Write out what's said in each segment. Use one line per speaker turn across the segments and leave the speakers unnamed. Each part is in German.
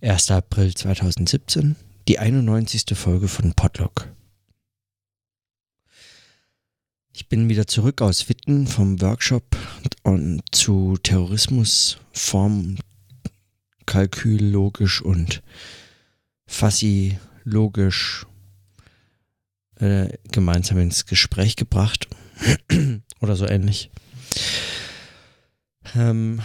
1. April 2017, die 91. Folge von Podlog. Ich bin wieder zurück aus Witten vom Workshop und zu Terrorismus, Form, Kalkül, logisch und Fassi, logisch äh, gemeinsam ins Gespräch gebracht oder so ähnlich. Ähm,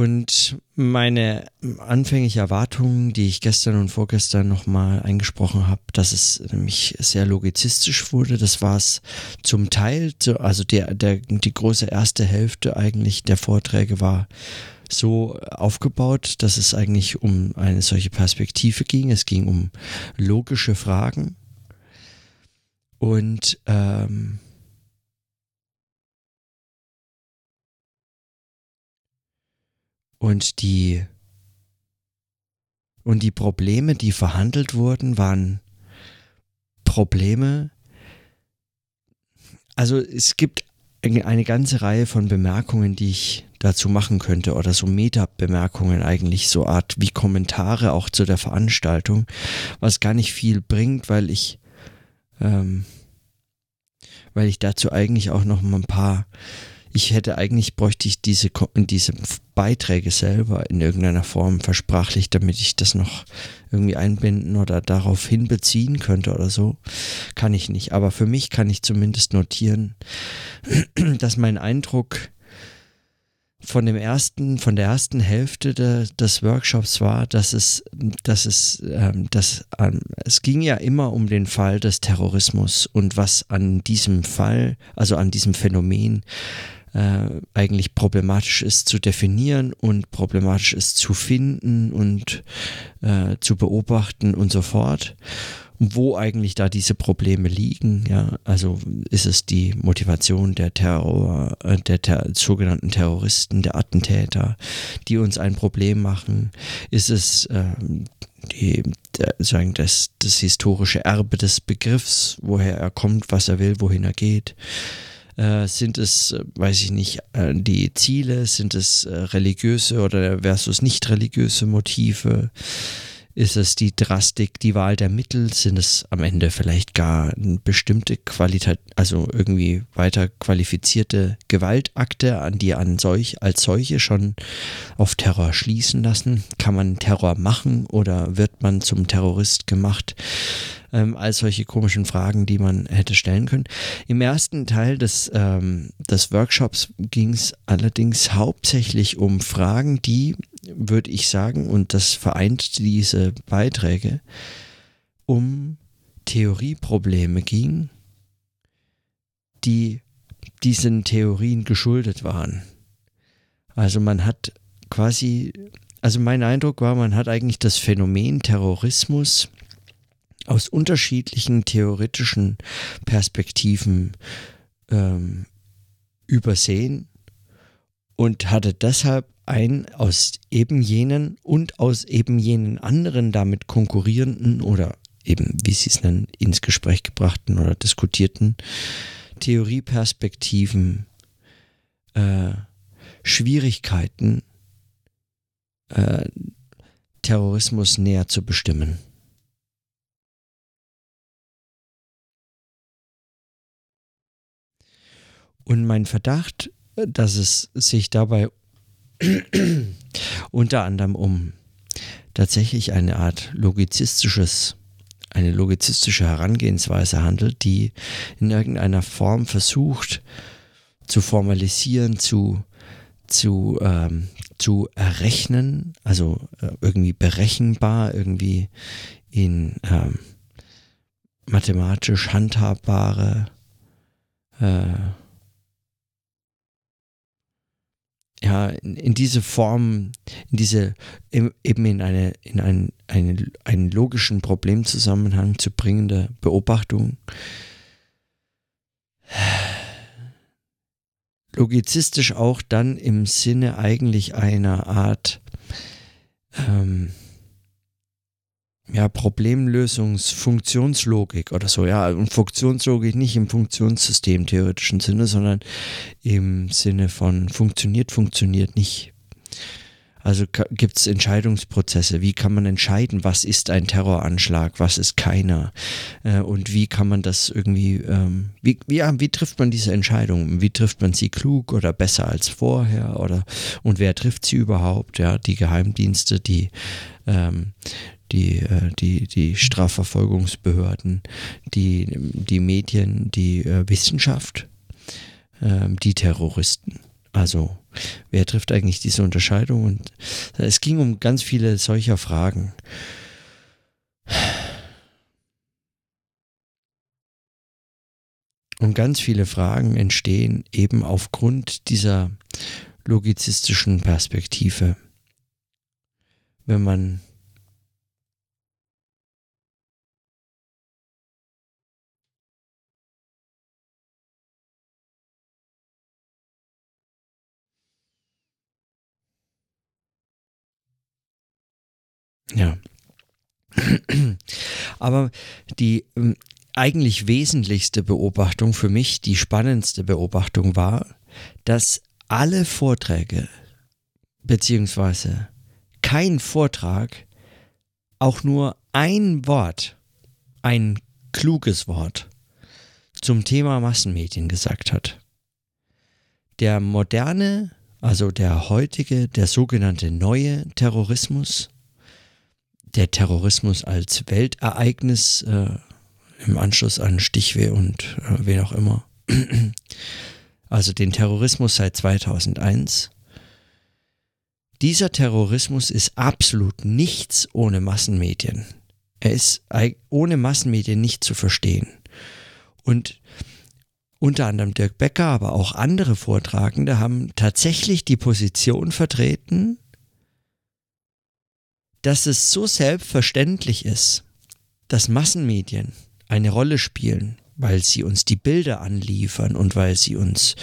und meine anfängliche Erwartungen, die ich gestern und vorgestern nochmal eingesprochen habe, dass es nämlich sehr logizistisch wurde, das war es zum Teil, also der, der, die große erste Hälfte eigentlich der Vorträge war so aufgebaut, dass es eigentlich um eine solche Perspektive ging. Es ging um logische Fragen. Und ähm, Und die, und die Probleme, die verhandelt wurden, waren Probleme. Also es gibt eine ganze Reihe von Bemerkungen, die ich dazu machen könnte oder so Meta-Bemerkungen eigentlich, so Art wie Kommentare auch zu der Veranstaltung, was gar nicht viel bringt, weil ich, ähm, weil ich dazu eigentlich auch noch mal ein paar ich hätte eigentlich bräuchte ich diese, diese Beiträge selber in irgendeiner Form versprachlich, damit ich das noch irgendwie einbinden oder darauf hinbeziehen könnte oder so. Kann ich nicht. Aber für mich kann ich zumindest notieren, dass mein Eindruck von dem ersten, von der ersten Hälfte de, des Workshops war, dass es, dass es, ähm, dass ähm, es ging ja immer um den Fall des Terrorismus und was an diesem Fall, also an diesem Phänomen äh, eigentlich problematisch ist zu definieren und problematisch ist zu finden und äh, zu beobachten und so fort. Wo eigentlich da diese Probleme liegen, ja, also ist es die Motivation der Terror, äh, der ter sogenannten Terroristen, der Attentäter, die uns ein Problem machen? Ist es äh, die, sagen das, das historische Erbe des Begriffs, woher er kommt, was er will, wohin er geht? Äh, sind es, äh, weiß ich nicht, äh, die Ziele? Sind es religiöse oder versus nicht religiöse Motive? Ist es die Drastik, die Wahl der Mittel? Sind es am Ende vielleicht gar bestimmte Qualität, also irgendwie weiter qualifizierte Gewaltakte, an die an solch, als solche schon auf Terror schließen lassen? Kann man Terror machen oder wird man zum Terrorist gemacht? Ähm, all solche komischen Fragen, die man hätte stellen können. Im ersten Teil des, ähm, des Workshops ging es allerdings hauptsächlich um Fragen, die, würde ich sagen, und das vereint diese Beiträge, um Theorieprobleme ging, die diesen Theorien geschuldet waren. Also man hat quasi, also mein Eindruck war, man hat eigentlich das Phänomen Terrorismus aus unterschiedlichen theoretischen Perspektiven ähm, übersehen und hatte deshalb ein aus eben jenen und aus eben jenen anderen damit konkurrierenden oder eben, wie sie es nennen, ins Gespräch gebrachten oder diskutierten Theorieperspektiven äh, Schwierigkeiten, äh, Terrorismus näher zu bestimmen. Und mein Verdacht, dass es sich dabei unter anderem um tatsächlich eine Art logizistisches, eine logizistische Herangehensweise handelt, die in irgendeiner Form versucht zu formalisieren, zu, zu, ähm, zu errechnen, also äh, irgendwie berechenbar, irgendwie in ähm, mathematisch handhabbare äh, ja, in, in, diese Form, in diese, eben in eine, in einen, einen, einen logischen Problemzusammenhang zu bringende Beobachtung. Logizistisch auch dann im Sinne eigentlich einer Art ähm, ja, Problemlösungsfunktionslogik oder so, ja, und Funktionslogik nicht im Funktionssystem theoretischen Sinne, sondern im Sinne von funktioniert, funktioniert nicht. Also gibt es Entscheidungsprozesse. Wie kann man entscheiden, was ist ein Terroranschlag, was ist keiner? Äh, und wie kann man das irgendwie, ähm, wie, ja, wie trifft man diese Entscheidung? Wie trifft man sie klug oder besser als vorher? Oder und wer trifft sie überhaupt? Ja, die Geheimdienste, die, ähm, die, äh, die, die Strafverfolgungsbehörden, die, die Medien, die äh, Wissenschaft, äh, die Terroristen. Also, wer trifft eigentlich diese Unterscheidung? Und es ging um ganz viele solcher Fragen. Und ganz viele Fragen entstehen eben aufgrund dieser logizistischen Perspektive. Wenn man Ja. Aber die ähm, eigentlich wesentlichste Beobachtung für mich, die spannendste Beobachtung war, dass alle Vorträge, beziehungsweise kein Vortrag, auch nur ein Wort, ein kluges Wort zum Thema Massenmedien gesagt hat. Der moderne, also der heutige, der sogenannte neue Terrorismus der Terrorismus als Weltereignis äh, im Anschluss an Stichweh und äh, wen auch immer. also den Terrorismus seit 2001. Dieser Terrorismus ist absolut nichts ohne Massenmedien. Er ist ohne Massenmedien nicht zu verstehen. Und unter anderem Dirk Becker, aber auch andere Vortragende haben tatsächlich die Position vertreten, dass es so selbstverständlich ist, dass Massenmedien eine Rolle spielen, weil sie uns die Bilder anliefern und weil sie uns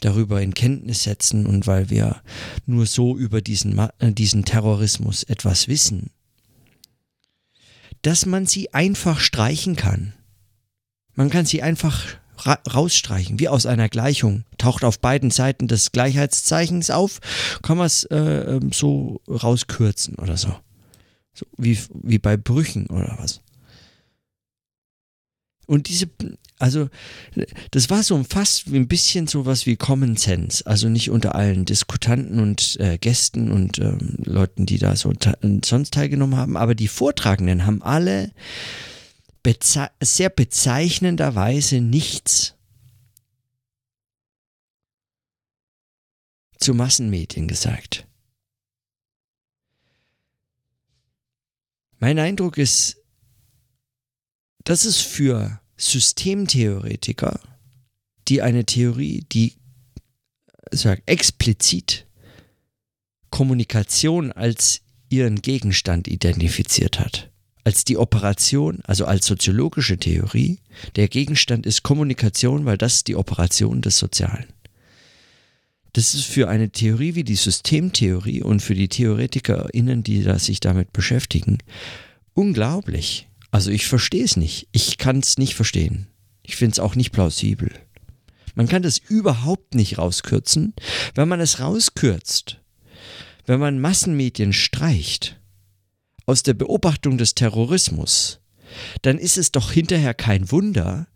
darüber in Kenntnis setzen und weil wir nur so über diesen, äh, diesen Terrorismus etwas wissen, dass man sie einfach streichen kann. Man kann sie einfach ra rausstreichen, wie aus einer Gleichung. Taucht auf beiden Seiten des Gleichheitszeichens auf, kann man es äh, ähm, so rauskürzen oder so. So wie, wie bei Brüchen oder was. Und diese, also, das war so fast ein bisschen so was wie Common Sense. Also nicht unter allen Diskutanten und äh, Gästen und ähm, Leuten, die da so sonst teilgenommen haben, aber die Vortragenden haben alle beze sehr bezeichnenderweise nichts zu Massenmedien gesagt. Mein Eindruck ist, dass es für Systemtheoretiker, die eine Theorie, die sag, explizit Kommunikation als ihren Gegenstand identifiziert hat, als die Operation, also als soziologische Theorie, der Gegenstand ist Kommunikation, weil das ist die Operation des Sozialen. Das ist für eine Theorie wie die Systemtheorie und für die TheoretikerInnen, die da sich damit beschäftigen, unglaublich. Also ich verstehe es nicht. Ich kann es nicht verstehen. Ich finde es auch nicht plausibel. Man kann das überhaupt nicht rauskürzen. Wenn man es rauskürzt, wenn man Massenmedien streicht, aus der Beobachtung des Terrorismus, dann ist es doch hinterher kein Wunder,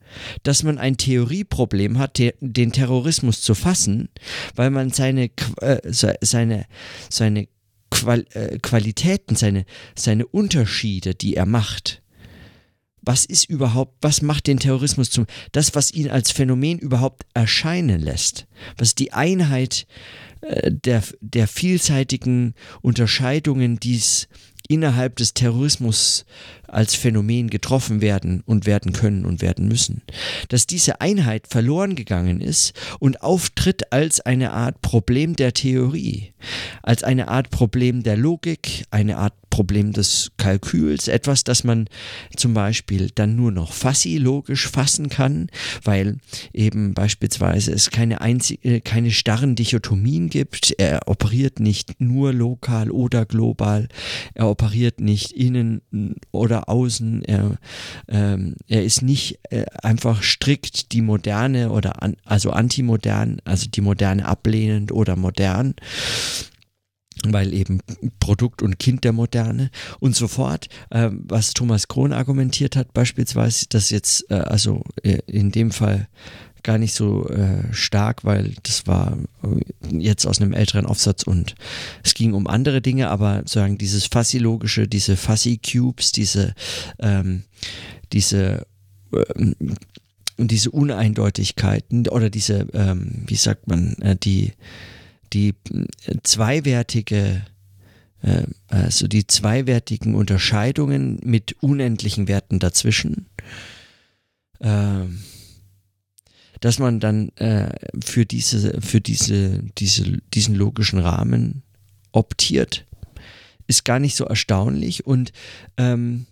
dass man ein Theorieproblem hat, den Terrorismus zu fassen, weil man seine, äh, seine, seine Qual äh, Qualitäten, seine, seine Unterschiede, die er macht, was ist überhaupt, was macht den Terrorismus zum, das, was ihn als Phänomen überhaupt erscheinen lässt, was die Einheit äh, der, der vielseitigen Unterscheidungen, die es innerhalb des Terrorismus als Phänomen getroffen werden und werden können und werden müssen. Dass diese Einheit verloren gegangen ist und auftritt als eine Art Problem der Theorie, als eine Art Problem der Logik, eine Art Problem des Kalküls, etwas, das man zum Beispiel dann nur noch fassilogisch fassen kann, weil eben beispielsweise es keine, einzige, äh, keine starren Dichotomien gibt. Er operiert nicht nur lokal oder global, er operiert nicht innen oder außen, er, ähm, er ist nicht äh, einfach strikt die moderne oder an, also antimodern, also die moderne ablehnend oder modern weil eben Produkt und Kind der Moderne und so fort. Äh, was Thomas Krohn argumentiert hat, beispielsweise, dass jetzt, äh, also äh, in dem Fall gar nicht so äh, stark, weil das war äh, jetzt aus einem älteren Aufsatz und es ging um andere Dinge, aber sozusagen dieses Fassi-logische, diese Fassi-Cubes, diese, ähm, diese ähm, diese Uneindeutigkeiten oder diese, ähm, wie sagt man, äh, die die äh, zweiwertige, äh, also die zweiwertigen Unterscheidungen mit unendlichen Werten dazwischen, äh, dass man dann äh, für diese, für diese, diese, diesen logischen Rahmen optiert, ist gar nicht so erstaunlich. Und ähm,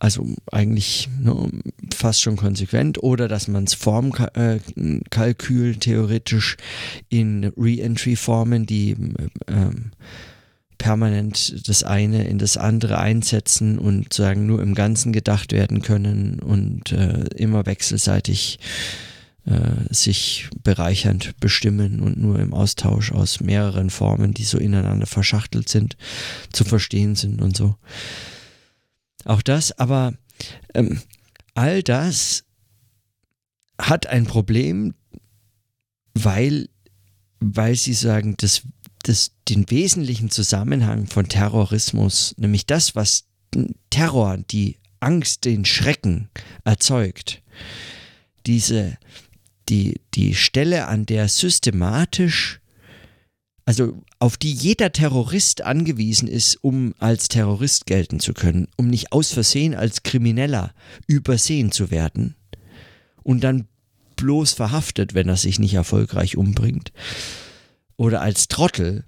also eigentlich ne, fast schon konsequent, oder dass man es Formkalkül äh, theoretisch in Re-Entry-Formen, die ähm, permanent das eine in das andere einsetzen und sagen nur im Ganzen gedacht werden können und äh, immer wechselseitig äh, sich bereichernd bestimmen und nur im Austausch aus mehreren Formen, die so ineinander verschachtelt sind, zu verstehen sind und so. Auch das, aber ähm, all das hat ein Problem, weil, weil sie sagen, dass, dass den wesentlichen Zusammenhang von Terrorismus, nämlich das, was Terror, die Angst, den Schrecken erzeugt, diese, die, die Stelle, an der systematisch also auf die jeder Terrorist angewiesen ist, um als Terrorist gelten zu können, um nicht aus Versehen als Krimineller übersehen zu werden und dann bloß verhaftet, wenn er sich nicht erfolgreich umbringt. Oder als Trottel,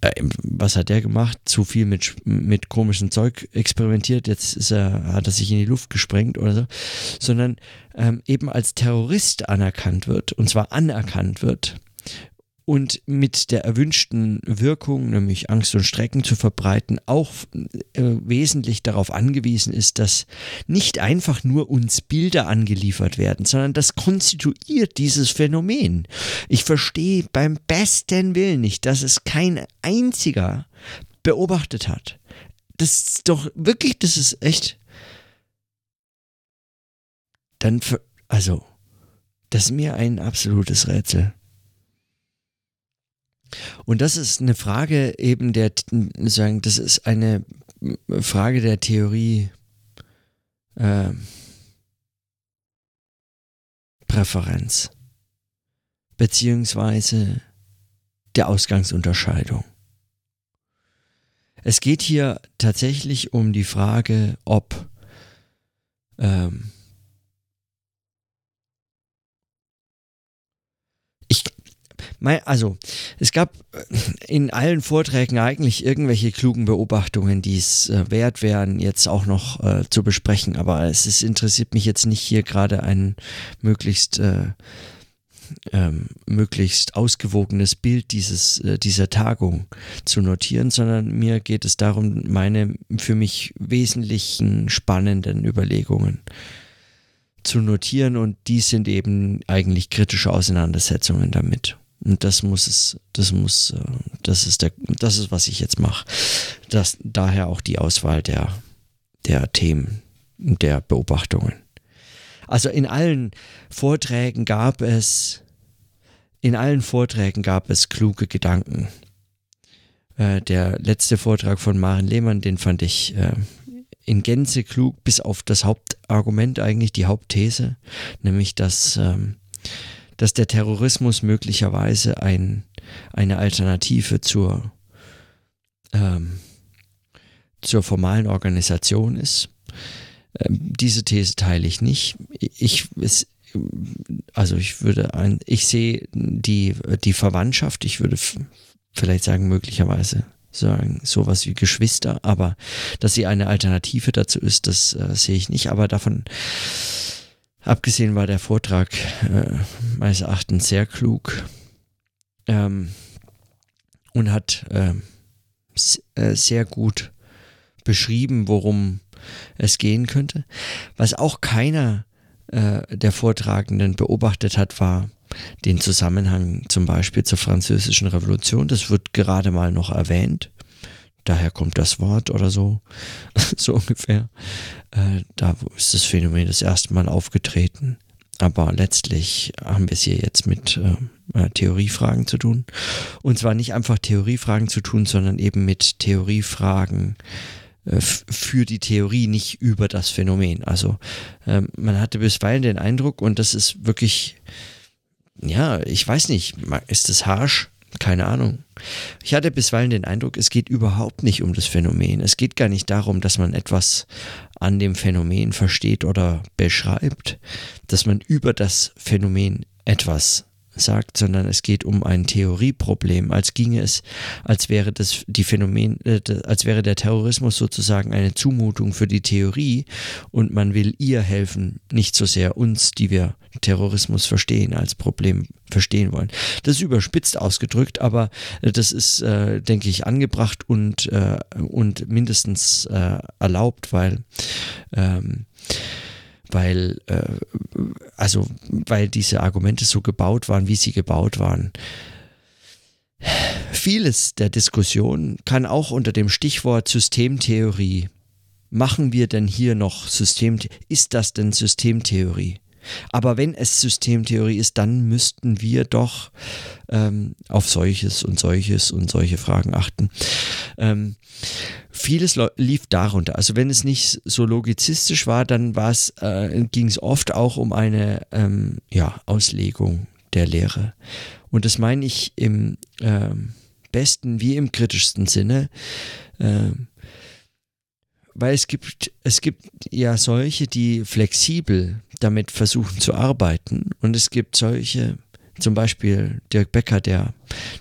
äh, was hat der gemacht? Zu viel mit, mit komischem Zeug experimentiert, jetzt ist er, hat er sich in die Luft gesprengt oder so, sondern ähm, eben als Terrorist anerkannt wird, und zwar anerkannt wird und mit der erwünschten Wirkung, nämlich Angst und Strecken zu verbreiten, auch äh, wesentlich darauf angewiesen ist, dass nicht einfach nur uns Bilder angeliefert werden, sondern das konstituiert dieses Phänomen. Ich verstehe beim besten Willen nicht, dass es kein einziger beobachtet hat. Das ist doch wirklich, das ist echt. Dann, also, das ist mir ein absolutes Rätsel. Und das ist eine Frage eben der, sagen, das ist eine Frage der Theorie äh, Präferenz beziehungsweise der Ausgangsunterscheidung. Es geht hier tatsächlich um die Frage, ob ähm, also, es gab äh, in allen Vorträgen eigentlich irgendwelche klugen Beobachtungen, die es äh, wert wären, jetzt auch noch äh, zu besprechen. Aber es ist, interessiert mich jetzt nicht hier gerade ein möglichst äh, ähm, möglichst ausgewogenes Bild dieses, äh, dieser Tagung zu notieren, sondern mir geht es darum, meine für mich wesentlichen spannenden Überlegungen zu notieren und die sind eben eigentlich kritische Auseinandersetzungen damit. Und das muss es, das muss, äh, das ist der, das ist, was ich jetzt mache. Daher auch die Auswahl der, der Themen, der Beobachtungen. Also in allen Vorträgen gab es, in allen Vorträgen gab es kluge Gedanken. Äh, der letzte Vortrag von Maren Lehmann, den fand ich äh, in Gänze klug, bis auf das Hauptargument eigentlich, die Hauptthese, nämlich dass ähm, dass der Terrorismus möglicherweise ein, eine Alternative zur, ähm, zur formalen Organisation ist. Ähm, diese These teile ich nicht. Ich, es, also ich würde ein, ich sehe die, die Verwandtschaft, ich würde vielleicht sagen, möglicherweise sagen, sowas wie Geschwister, aber dass sie eine Alternative dazu ist, das äh, sehe ich nicht. Aber davon Abgesehen war der Vortrag äh, meines Erachtens sehr klug ähm, und hat äh, äh, sehr gut beschrieben, worum es gehen könnte. Was auch keiner äh, der Vortragenden beobachtet hat, war, den Zusammenhang zum Beispiel zur französischen Revolution. Das wird gerade mal noch erwähnt. Daher kommt das Wort oder so, so ungefähr. Äh, da ist das Phänomen das erste Mal aufgetreten. Aber letztlich haben wir es hier jetzt mit äh, äh Theoriefragen zu tun. Und zwar nicht einfach Theoriefragen zu tun, sondern eben mit Theoriefragen äh, für die Theorie, nicht über das Phänomen. Also äh, man hatte bisweilen den Eindruck, und das ist wirklich, ja, ich weiß nicht, ist das harsch? Keine Ahnung. Ich hatte bisweilen den Eindruck, es geht überhaupt nicht um das Phänomen. Es geht gar nicht darum, dass man etwas an dem Phänomen versteht oder beschreibt, dass man über das Phänomen etwas sagt, sondern es geht um ein Theorieproblem, als ginge es, als wäre das die Phänomen, äh, als wäre der Terrorismus sozusagen eine Zumutung für die Theorie und man will ihr helfen, nicht so sehr uns, die wir Terrorismus verstehen, als Problem verstehen wollen. Das ist überspitzt ausgedrückt, aber äh, das ist, äh, denke ich, angebracht und, äh, und mindestens äh, erlaubt, weil ähm, weil, äh, also, weil diese Argumente so gebaut waren, wie sie gebaut waren. Vieles der Diskussion kann auch unter dem Stichwort Systemtheorie. Machen wir denn hier noch Systemtheorie? Ist das denn Systemtheorie? Aber wenn es Systemtheorie ist, dann müssten wir doch ähm, auf solches und solches und solche Fragen achten. Ähm, vieles lief darunter. Also wenn es nicht so logizistisch war, dann äh, ging es oft auch um eine ähm, ja, Auslegung der Lehre. Und das meine ich im äh, besten wie im kritischsten Sinne. Äh, weil es gibt, es gibt ja solche, die flexibel damit versuchen zu arbeiten und es gibt solche, zum Beispiel Dirk Becker, der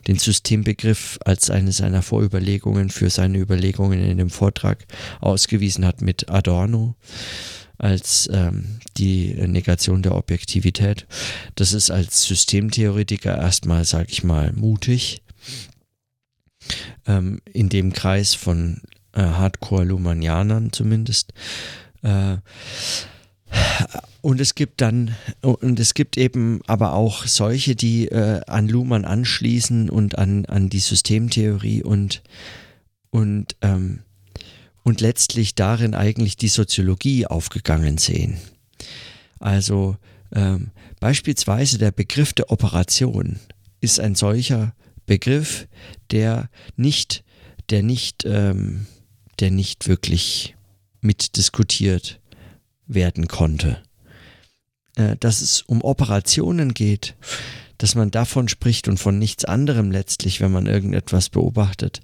den Systembegriff als eine seiner Vorüberlegungen für seine Überlegungen in dem Vortrag ausgewiesen hat mit Adorno als ähm, die Negation der Objektivität. Das ist als Systemtheoretiker erstmal, sag ich mal, mutig. Ähm, in dem Kreis von äh, Hardcore-Lumanianern zumindest. Äh, und es gibt dann, und es gibt eben aber auch solche, die äh, an Luhmann anschließen und an, an die Systemtheorie und, und, ähm, und letztlich darin eigentlich die Soziologie aufgegangen sehen. Also ähm, beispielsweise der Begriff der Operation ist ein solcher Begriff, der nicht, der nicht ähm, der nicht wirklich mitdiskutiert werden konnte. Äh, dass es um Operationen geht, dass man davon spricht und von nichts anderem letztlich, wenn man irgendetwas beobachtet.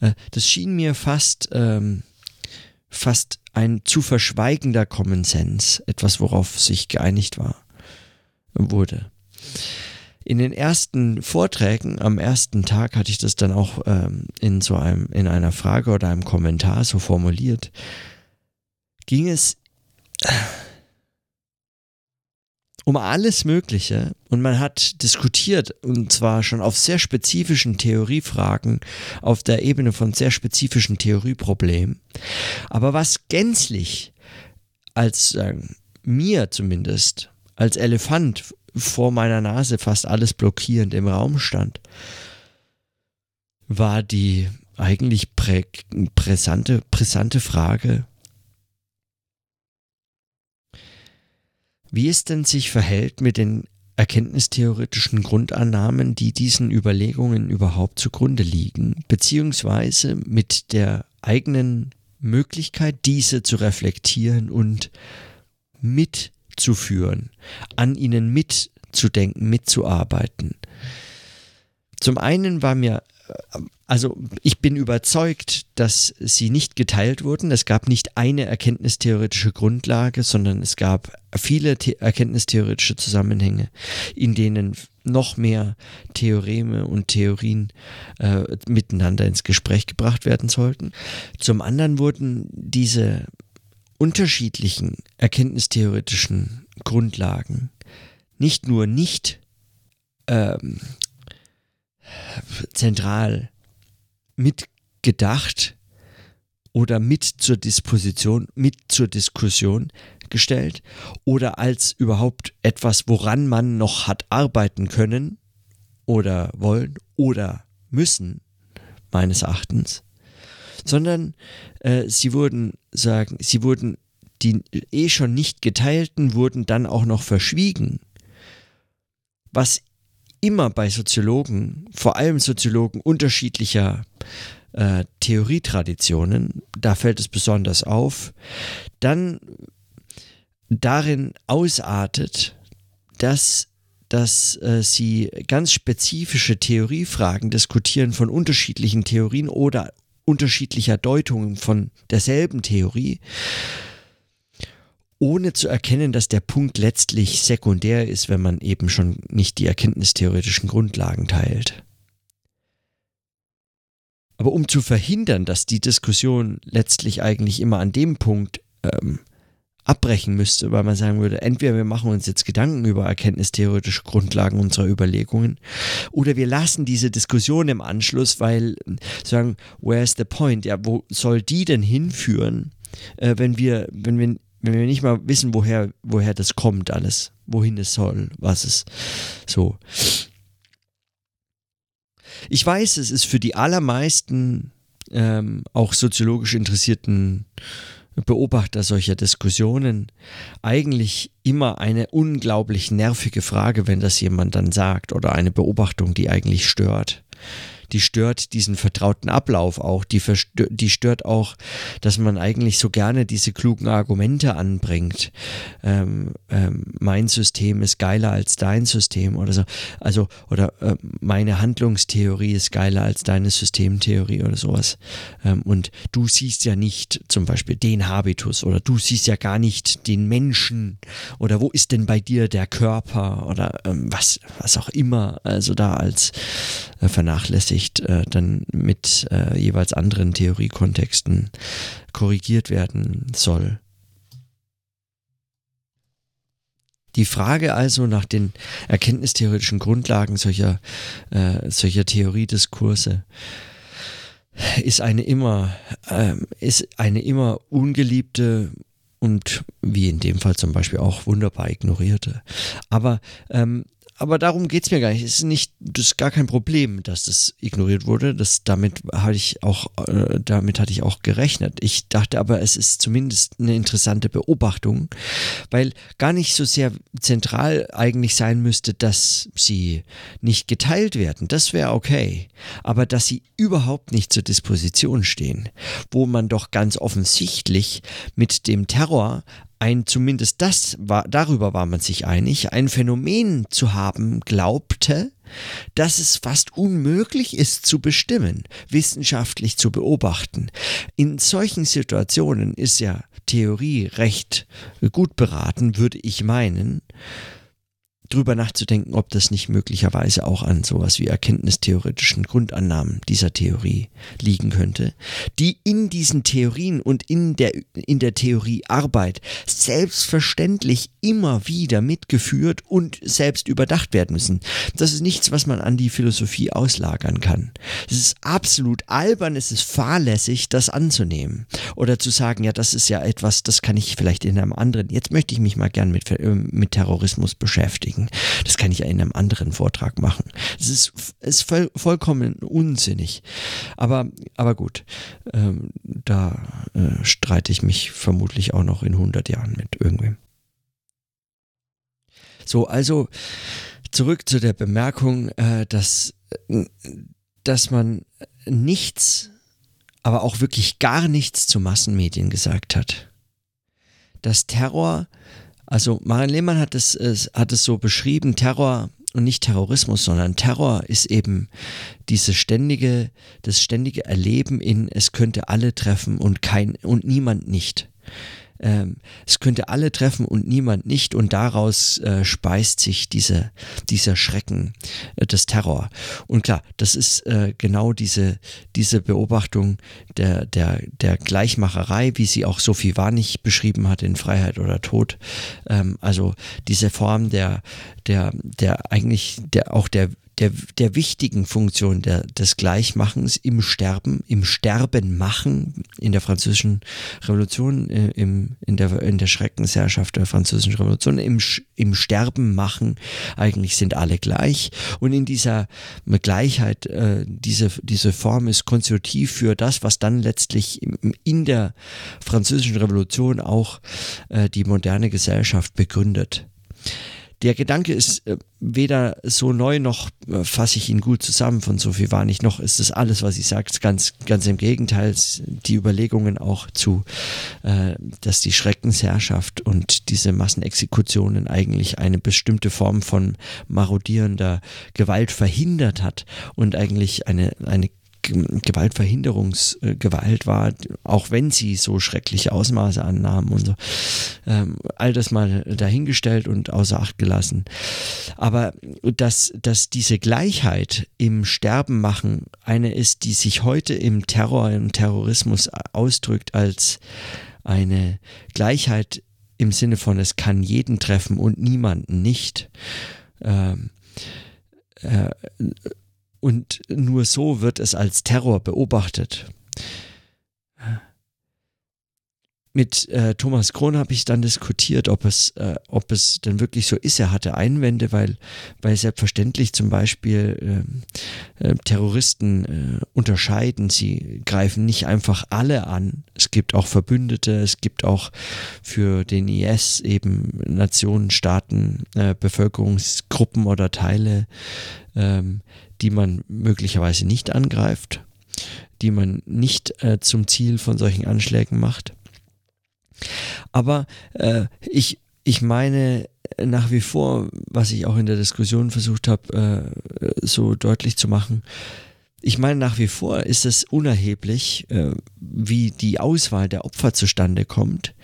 Äh, das schien mir fast, ähm, fast ein zu verschweigender Common Sense, etwas, worauf sich geeinigt war, wurde in den ersten Vorträgen am ersten Tag hatte ich das dann auch ähm, in so einem in einer Frage oder einem Kommentar so formuliert ging es um alles Mögliche und man hat diskutiert und zwar schon auf sehr spezifischen Theoriefragen, auf der Ebene von sehr spezifischen Theorieproblemen. Aber was gänzlich als äh, mir zumindest als Elefant vor meiner Nase fast alles blockierend im Raum stand, war die eigentlich prä brisante, brisante Frage, wie es denn sich verhält mit den erkenntnistheoretischen Grundannahmen, die diesen Überlegungen überhaupt zugrunde liegen, beziehungsweise mit der eigenen Möglichkeit, diese zu reflektieren und mit mitzuführen, an ihnen mitzudenken, mitzuarbeiten. Zum einen war mir, äh, also ich bin überzeugt, dass sie nicht geteilt wurden. Es gab nicht eine erkenntnistheoretische Grundlage, sondern es gab viele erkenntnistheoretische Zusammenhänge, in denen noch mehr Theoreme und Theorien äh, miteinander ins Gespräch gebracht werden sollten. Zum anderen wurden diese unterschiedlichen erkenntnistheoretischen Grundlagen nicht nur nicht ähm, zentral mitgedacht oder mit zur Disposition, mit zur Diskussion, gestellt oder als überhaupt etwas, woran man noch hat arbeiten können oder wollen oder müssen, meines Erachtens, sondern äh, sie wurden sagen, sie wurden die eh schon nicht geteilten wurden dann auch noch verschwiegen. Was immer bei Soziologen, vor allem Soziologen unterschiedlicher äh, Theorietraditionen, da fällt es besonders auf, dann darin ausartet, dass dass äh, sie ganz spezifische Theoriefragen diskutieren von unterschiedlichen Theorien oder unterschiedlicher Deutungen von derselben Theorie, ohne zu erkennen, dass der Punkt letztlich sekundär ist, wenn man eben schon nicht die erkenntnistheoretischen Grundlagen teilt. Aber um zu verhindern, dass die Diskussion letztlich eigentlich immer an dem Punkt ähm, abbrechen müsste, weil man sagen würde, entweder wir machen uns jetzt Gedanken über erkenntnistheoretische Grundlagen unserer Überlegungen oder wir lassen diese Diskussion im Anschluss, weil sagen, where's the point? Ja, wo soll die denn hinführen, äh, wenn wir, wenn wir, wenn wir nicht mal wissen, woher, woher das kommt alles, wohin es soll, was es so. Ich weiß, es ist für die allermeisten ähm, auch soziologisch interessierten Beobachter solcher Diskussionen eigentlich immer eine unglaublich nervige Frage, wenn das jemand dann sagt oder eine Beobachtung, die eigentlich stört die stört diesen vertrauten Ablauf auch, die, die stört auch, dass man eigentlich so gerne diese klugen Argumente anbringt. Ähm, ähm, mein System ist geiler als dein System oder so. Also, oder äh, meine Handlungstheorie ist geiler als deine Systemtheorie oder sowas. Ähm, und du siehst ja nicht zum Beispiel den Habitus oder du siehst ja gar nicht den Menschen oder wo ist denn bei dir der Körper oder ähm, was, was auch immer, also da als äh, vernachlässigt Ansicht äh, dann mit äh, jeweils anderen Theoriekontexten korrigiert werden soll. Die Frage also nach den erkenntnistheoretischen Grundlagen solcher, äh, solcher Theoriediskurse ist eine immer, äh, ist eine immer ungeliebte und wie in dem Fall zum Beispiel auch wunderbar ignorierte. Aber ähm, aber darum geht es mir gar nicht. Es ist nicht, das ist gar kein Problem, dass das ignoriert wurde. Das, damit hatte ich auch, äh, damit hatte ich auch gerechnet. Ich dachte aber, es ist zumindest eine interessante Beobachtung, weil gar nicht so sehr zentral eigentlich sein müsste, dass sie nicht geteilt werden. Das wäre okay. Aber dass sie überhaupt nicht zur Disposition stehen, wo man doch ganz offensichtlich mit dem Terror ein, zumindest das war, darüber war man sich einig, ein Phänomen zu haben glaubte, dass es fast unmöglich ist zu bestimmen, wissenschaftlich zu beobachten. In solchen Situationen ist ja Theorie recht gut beraten, würde ich meinen, drüber nachzudenken, ob das nicht möglicherweise auch an sowas wie erkenntnistheoretischen Grundannahmen dieser Theorie liegen könnte, die in diesen Theorien und in der, in der Theoriearbeit selbstverständlich immer wieder mitgeführt und selbst überdacht werden müssen. Das ist nichts, was man an die Philosophie auslagern kann. Es ist absolut albern, es ist fahrlässig, das anzunehmen oder zu sagen, ja, das ist ja etwas, das kann ich vielleicht in einem anderen, jetzt möchte ich mich mal gern mit, äh, mit Terrorismus beschäftigen beschäftigen. Das kann ich ja in einem anderen Vortrag machen. Das ist, ist voll, vollkommen unsinnig. Aber, aber gut, ähm, da äh, streite ich mich vermutlich auch noch in 100 Jahren mit irgendwem. So, also zurück zu der Bemerkung, äh, dass, dass man nichts, aber auch wirklich gar nichts zu Massenmedien gesagt hat. Dass Terror also Maren Lehmann hat es, hat es so beschrieben, Terror und nicht Terrorismus, sondern Terror ist eben diese ständige, das ständige Erleben in es könnte alle treffen und kein und niemand nicht ähm, es könnte alle treffen und niemand nicht und daraus äh, speist sich diese, dieser Schrecken äh, des Terror. Und klar, das ist äh, genau diese, diese Beobachtung der, der, der Gleichmacherei, wie sie auch Sophie Warnig beschrieben hat in Freiheit oder Tod. Ähm, also diese Form der, der, der eigentlich der, auch der der, der wichtigen Funktion der, des Gleichmachens im Sterben, im Sterben machen in der französischen Revolution, äh, im, in, der, in der Schreckensherrschaft der französischen Revolution, im, im Sterben machen, eigentlich sind alle gleich. Und in dieser Gleichheit, äh, diese, diese Form ist konstitutiv für das, was dann letztlich in der französischen Revolution auch äh, die moderne Gesellschaft begründet der Gedanke ist äh, weder so neu noch äh, fasse ich ihn gut zusammen von Sophie Warnig, noch ist das alles, was sie sagt, ganz, ganz im Gegenteil. Die Überlegungen auch zu, äh, dass die Schreckensherrschaft und diese Massenexekutionen eigentlich eine bestimmte Form von marodierender Gewalt verhindert hat und eigentlich eine, eine Gewaltverhinderungsgewalt war, auch wenn sie so schreckliche Ausmaße annahmen und so. Ähm, all das mal dahingestellt und außer Acht gelassen. Aber dass, dass diese Gleichheit im Sterben machen eine ist, die sich heute im Terror, im Terrorismus ausdrückt als eine Gleichheit im Sinne von es kann jeden treffen und niemanden nicht. Ähm, äh, und nur so wird es als Terror beobachtet. Mit äh, Thomas Krohn habe ich dann diskutiert, ob es, äh, ob es denn wirklich so ist. Er hatte Einwände, weil, weil selbstverständlich zum Beispiel äh, äh Terroristen äh, unterscheiden. Sie greifen nicht einfach alle an. Es gibt auch Verbündete, es gibt auch für den IS eben Nationen, Staaten, äh, Bevölkerungsgruppen oder Teile, ähm, die man möglicherweise nicht angreift, die man nicht äh, zum Ziel von solchen Anschlägen macht. Aber äh, ich, ich meine nach wie vor, was ich auch in der Diskussion versucht habe, äh, so deutlich zu machen, ich meine, nach wie vor ist es unerheblich, äh, wie die Auswahl der Opfer zustande kommt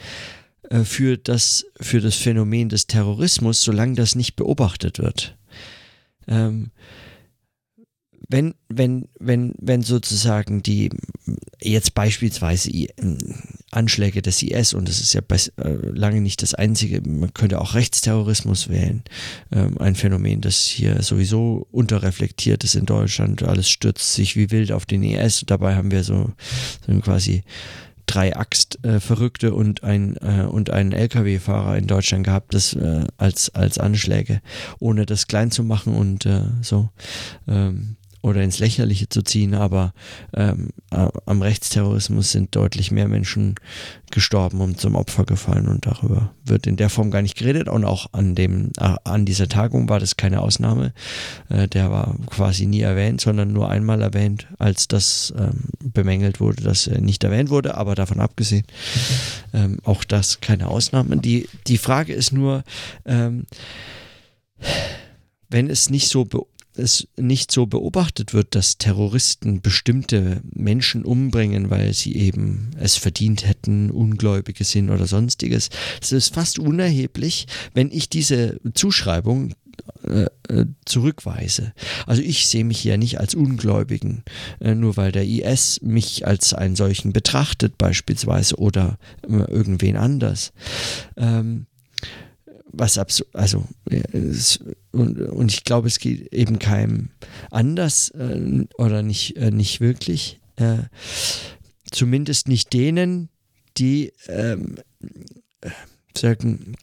äh, für, das, für das Phänomen des Terrorismus, solange das nicht beobachtet wird. Ähm, wenn, wenn, wenn, wenn sozusagen die, jetzt beispielsweise Anschläge des IS, und das ist ja äh, lange nicht das einzige, man könnte auch Rechtsterrorismus wählen, ähm, ein Phänomen, das hier sowieso unterreflektiert ist in Deutschland, alles stürzt sich wie wild auf den IS, dabei haben wir so, so quasi drei Axt-Verrückte äh, und ein äh, und einen LKW-Fahrer in Deutschland gehabt, das als als Anschläge, ohne das klein zu machen und so. Ähm, oder ins Lächerliche zu ziehen, aber ähm, am Rechtsterrorismus sind deutlich mehr Menschen gestorben und zum Opfer gefallen und darüber wird in der Form gar nicht geredet und auch an dem an dieser Tagung war das keine Ausnahme. Äh, der war quasi nie erwähnt, sondern nur einmal erwähnt, als das ähm, bemängelt wurde, dass er nicht erwähnt wurde, aber davon abgesehen ähm, auch das keine Ausnahme. Die die Frage ist nur ähm, wenn es nicht so es nicht so beobachtet wird, dass Terroristen bestimmte Menschen umbringen, weil sie eben es verdient hätten, Ungläubige sind oder sonstiges. Es ist fast unerheblich, wenn ich diese Zuschreibung äh, äh zurückweise. Also ich sehe mich ja nicht als Ungläubigen, äh, nur weil der IS mich als einen solchen betrachtet beispielsweise oder irgendwen anders. Ähm, was absurd, also es, und, und ich glaube, es geht eben keinem anders äh, oder nicht, äh, nicht wirklich. Äh, zumindest nicht denen, die ähm, sagen,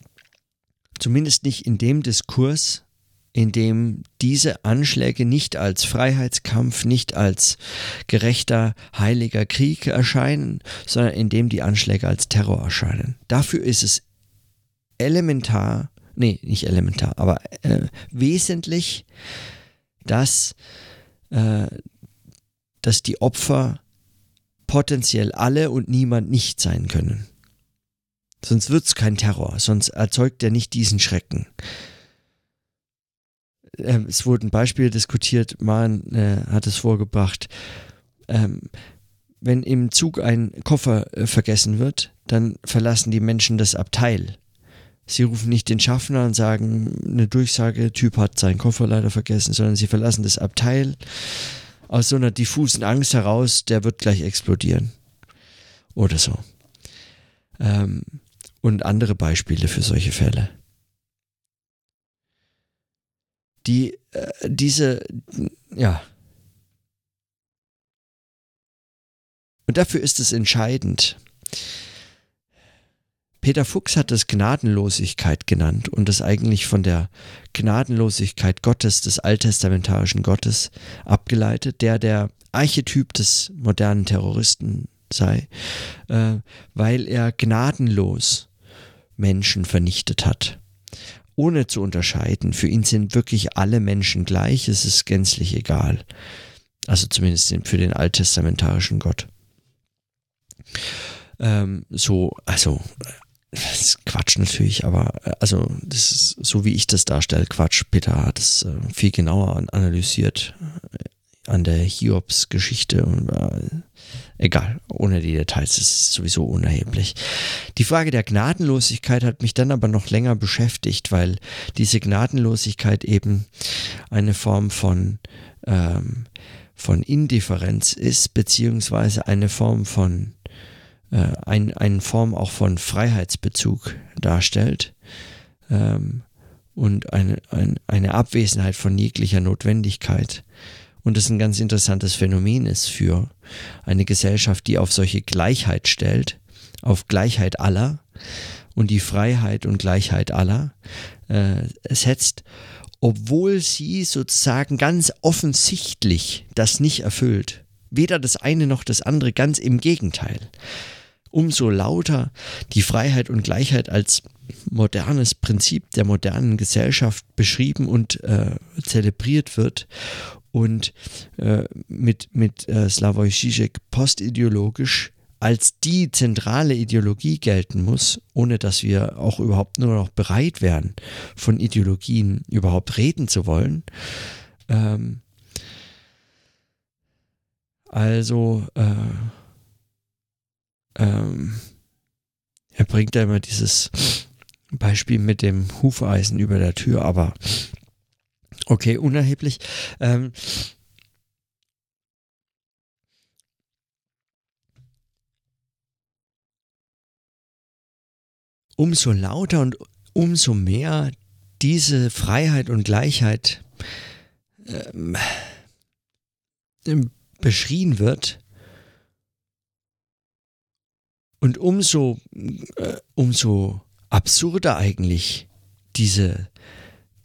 zumindest nicht in dem Diskurs, in dem diese Anschläge nicht als Freiheitskampf, nicht als gerechter, heiliger Krieg erscheinen, sondern in dem die Anschläge als Terror erscheinen. Dafür ist es elementar, nee, nicht elementar, aber äh, wesentlich, dass, äh, dass die Opfer potenziell alle und niemand nicht sein können. Sonst wird es kein Terror, sonst erzeugt er nicht diesen Schrecken. Ähm, es wurden Beispiele diskutiert, man äh, hat es vorgebracht. Ähm, wenn im Zug ein Koffer äh, vergessen wird, dann verlassen die Menschen das Abteil. Sie rufen nicht den Schaffner und sagen, eine Durchsage, Typ hat seinen Koffer leider vergessen, sondern sie verlassen das Abteil aus so einer diffusen Angst heraus, der wird gleich explodieren. Oder so. Ähm, und andere Beispiele für solche Fälle. die äh, diese, ja. Und dafür ist es entscheidend. Peter Fuchs hat es Gnadenlosigkeit genannt und das eigentlich von der Gnadenlosigkeit Gottes, des alttestamentarischen Gottes, abgeleitet, der der Archetyp des modernen Terroristen sei, äh, weil er gnadenlos Menschen vernichtet hat ohne zu unterscheiden. Für ihn sind wirklich alle Menschen gleich, es ist gänzlich egal. Also zumindest für den alttestamentarischen Gott. Ähm, so, also, das ist Quatsch natürlich, aber äh, also, das ist so wie ich das darstelle, Quatsch. Peter hat es äh, viel genauer analysiert äh, an der Hiobs-Geschichte Egal, ohne die Details, ist sowieso unerheblich. Die Frage der Gnadenlosigkeit hat mich dann aber noch länger beschäftigt, weil diese Gnadenlosigkeit eben eine Form von, ähm, von Indifferenz ist, beziehungsweise eine Form von, äh, ein, eine Form auch von Freiheitsbezug darstellt. Ähm, und eine, ein, eine Abwesenheit von jeglicher Notwendigkeit und das ein ganz interessantes Phänomen ist für eine Gesellschaft, die auf solche Gleichheit stellt, auf Gleichheit aller und die Freiheit und Gleichheit aller äh, setzt, obwohl sie sozusagen ganz offensichtlich das nicht erfüllt. Weder das eine noch das andere, ganz im Gegenteil. Umso lauter die Freiheit und Gleichheit als modernes Prinzip der modernen Gesellschaft beschrieben und äh, zelebriert wird, und äh, mit, mit äh, Slavoj Žižek postideologisch als die zentrale Ideologie gelten muss, ohne dass wir auch überhaupt nur noch bereit wären, von Ideologien überhaupt reden zu wollen. Ähm, also, äh, ähm, er bringt da immer dieses Beispiel mit dem Hufeisen über der Tür, aber Okay, unerheblich. Ähm, umso lauter und umso mehr diese Freiheit und Gleichheit ähm, beschrien wird und umso, äh, umso absurder eigentlich diese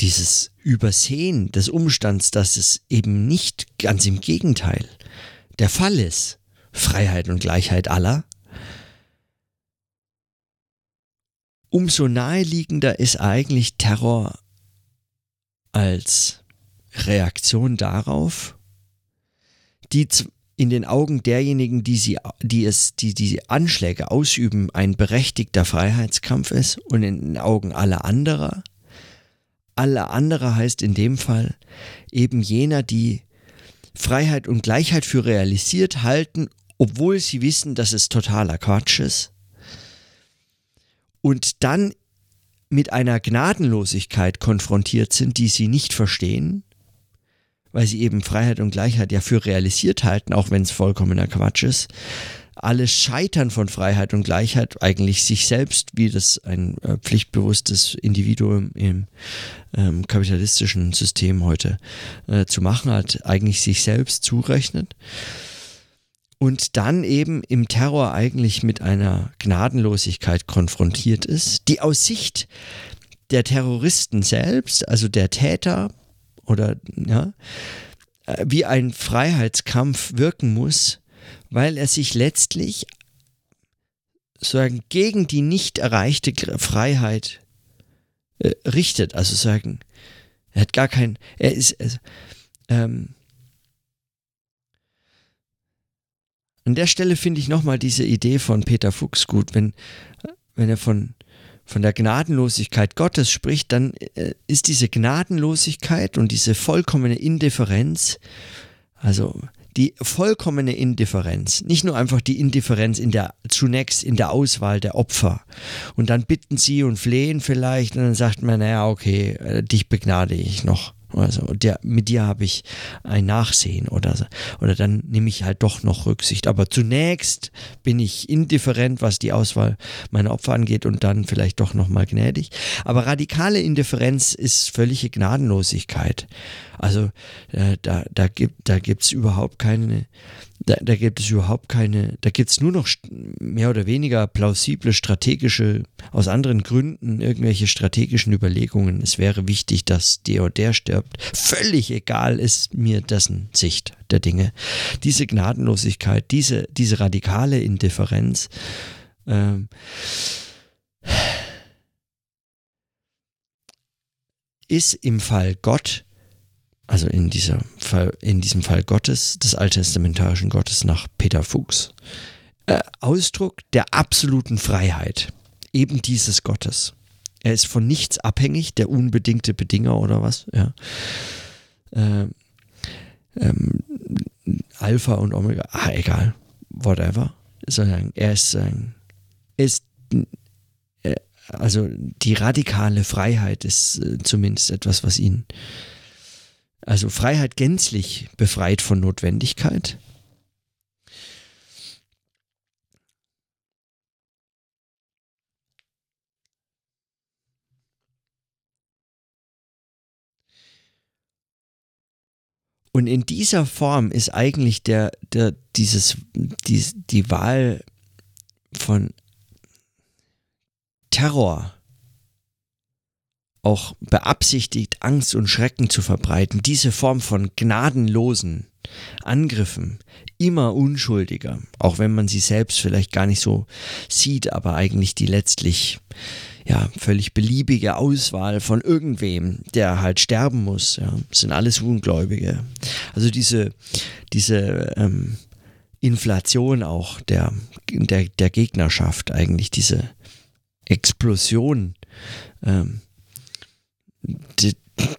dieses Übersehen des Umstands, dass es eben nicht ganz im Gegenteil der Fall ist, Freiheit und Gleichheit aller, umso naheliegender ist eigentlich Terror als Reaktion darauf, die in den Augen derjenigen, die sie, die es, die diese Anschläge ausüben, ein berechtigter Freiheitskampf ist und in den Augen aller anderer alle andere heißt in dem Fall eben jener, die Freiheit und Gleichheit für realisiert halten, obwohl sie wissen, dass es totaler Quatsch ist. Und dann mit einer Gnadenlosigkeit konfrontiert sind, die sie nicht verstehen, weil sie eben Freiheit und Gleichheit ja für realisiert halten, auch wenn es vollkommener Quatsch ist alles Scheitern von Freiheit und Gleichheit eigentlich sich selbst, wie das ein äh, pflichtbewusstes Individuum im ähm, kapitalistischen System heute äh, zu machen hat, eigentlich sich selbst zurechnet. Und dann eben im Terror eigentlich mit einer Gnadenlosigkeit konfrontiert ist, die aus Sicht der Terroristen selbst, also der Täter oder ja, äh, wie ein Freiheitskampf wirken muss, weil er sich letztlich sagen gegen die nicht erreichte Freiheit äh, richtet. Also sagen, er hat gar kein, er ist, also, ähm, an der Stelle finde ich nochmal diese Idee von Peter Fuchs gut, wenn, wenn er von, von der Gnadenlosigkeit Gottes spricht, dann äh, ist diese Gnadenlosigkeit und diese vollkommene Indifferenz, also die vollkommene Indifferenz, nicht nur einfach die Indifferenz in der zunächst in der Auswahl der Opfer. Und dann bitten sie und flehen vielleicht und dann sagt man, naja, okay, äh, dich begnade ich noch Also der, mit dir habe ich ein Nachsehen oder, oder dann nehme ich halt doch noch Rücksicht. Aber zunächst bin ich indifferent, was die Auswahl meiner Opfer angeht und dann vielleicht doch nochmal gnädig. Aber radikale Indifferenz ist völlige Gnadenlosigkeit. Also äh, da, da gibt gibt's überhaupt keine, da, da gibt es überhaupt keine, da gibt es nur noch mehr oder weniger plausible strategische, aus anderen Gründen irgendwelche strategischen Überlegungen. Es wäre wichtig, dass der oder der stirbt. Völlig egal ist mir dessen Sicht der Dinge. Diese Gnadenlosigkeit, diese, diese radikale Indifferenz, ähm, ist im Fall Gott also in, dieser Fall, in diesem Fall Gottes, des alttestamentarischen Gottes nach Peter Fuchs, äh, Ausdruck der absoluten Freiheit, eben dieses Gottes. Er ist von nichts abhängig, der unbedingte Bedinger oder was, ja. Äh, ähm, Alpha und Omega, ah, egal, whatever. Er ist, ein, ist äh, also die radikale Freiheit ist äh, zumindest etwas, was ihn also Freiheit gänzlich befreit von Notwendigkeit. Und in dieser Form ist eigentlich der, der, dieses, die, die Wahl von Terror auch beabsichtigt, Angst und Schrecken zu verbreiten, diese Form von gnadenlosen Angriffen immer unschuldiger, auch wenn man sie selbst vielleicht gar nicht so sieht, aber eigentlich die letztlich ja völlig beliebige Auswahl von irgendwem, der halt sterben muss, ja, sind alles Ungläubige. Also diese diese ähm, Inflation auch der, der, der Gegnerschaft, eigentlich diese Explosion ähm, de,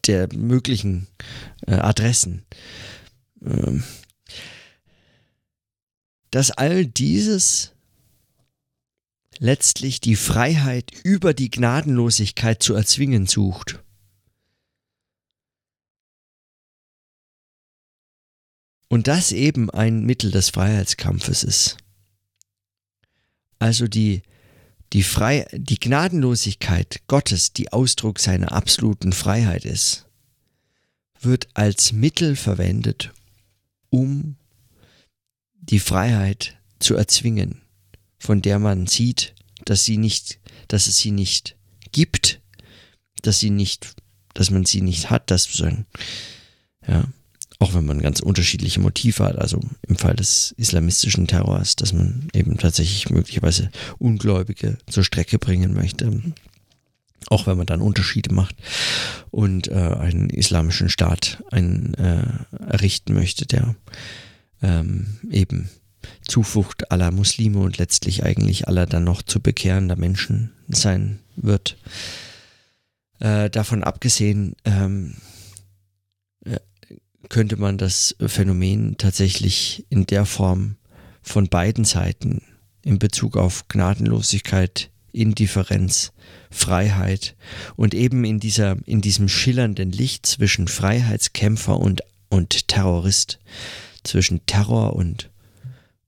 der möglichen äh, Adressen. Ähm, dass all dieses letztlich die Freiheit über die Gnadenlosigkeit zu erzwingen sucht. Und das eben ein Mittel des Freiheitskampfes ist. Also die die, Frei die Gnadenlosigkeit Gottes, die Ausdruck seiner absoluten Freiheit ist, wird als Mittel verwendet, um die Freiheit zu erzwingen, von der man sieht, dass sie nicht, dass es sie nicht gibt, dass sie nicht, dass man sie nicht hat, das zu sagen. Ja. Auch wenn man ganz unterschiedliche Motive hat, also im Fall des islamistischen Terrors, dass man eben tatsächlich möglicherweise Ungläubige zur Strecke bringen möchte, auch wenn man dann Unterschiede macht und äh, einen islamischen Staat einen, äh, errichten möchte, der ähm, eben Zuflucht aller Muslime und letztlich eigentlich aller dann noch zu bekehrender Menschen sein wird. Äh, davon abgesehen, ähm, könnte man das Phänomen tatsächlich in der Form von beiden Seiten in Bezug auf Gnadenlosigkeit, Indifferenz, Freiheit und eben in dieser, in diesem schillernden Licht zwischen Freiheitskämpfer und, und Terrorist, zwischen Terror und,